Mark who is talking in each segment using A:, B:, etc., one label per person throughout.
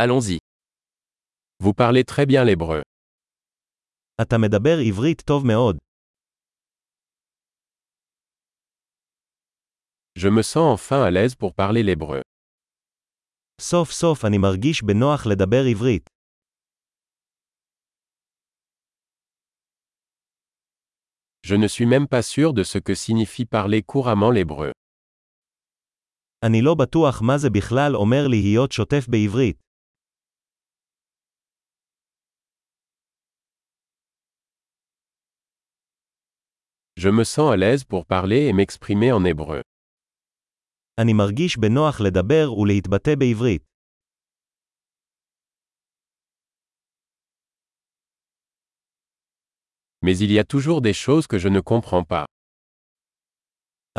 A: Allons-y. Vous parlez très bien l'hébreu.
B: אתה מדבר עברית טוב מאוד.
A: Je me sens enfin à l'aise pour parler l'hébreu.
B: סוף סוף אני מרגיש בנוח לדבר עברית.
A: Je ne suis même pas sûr de ce que signifie parler couramment l'hébreu.
B: אני לא בטוח מה זה בכלל אומר להיות שוטף בעברית.
A: Je me sens à l'aise pour parler et m'exprimer en hébreu.
B: אני מרגיש בנוח לדבר ולהתבטא בעברית.
A: Mais il y a toujours des choses que je ne comprends pas.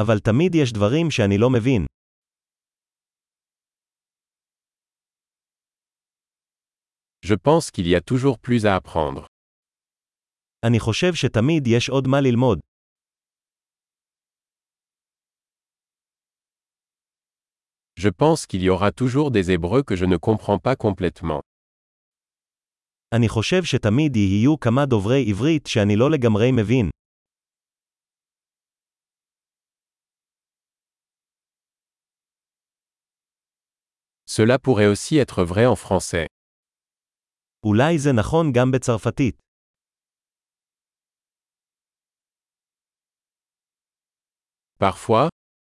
B: אבל תמיד יש דברים שאני לא מבין.
A: Je pense qu'il y a toujours plus à apprendre.
B: אני חושב שתמיד יש עוד מה ללמוד.
A: Je pense qu'il y aura toujours des hébreux que je ne comprends pas complètement.
B: אני חושב שתמיד יהיו כמה דוברי עברית שאני לא לגמרי מבין.
A: Cela pourrait aussi être vrai en français.
B: אולי זה נכון גם בצרפתית.
A: Parfois,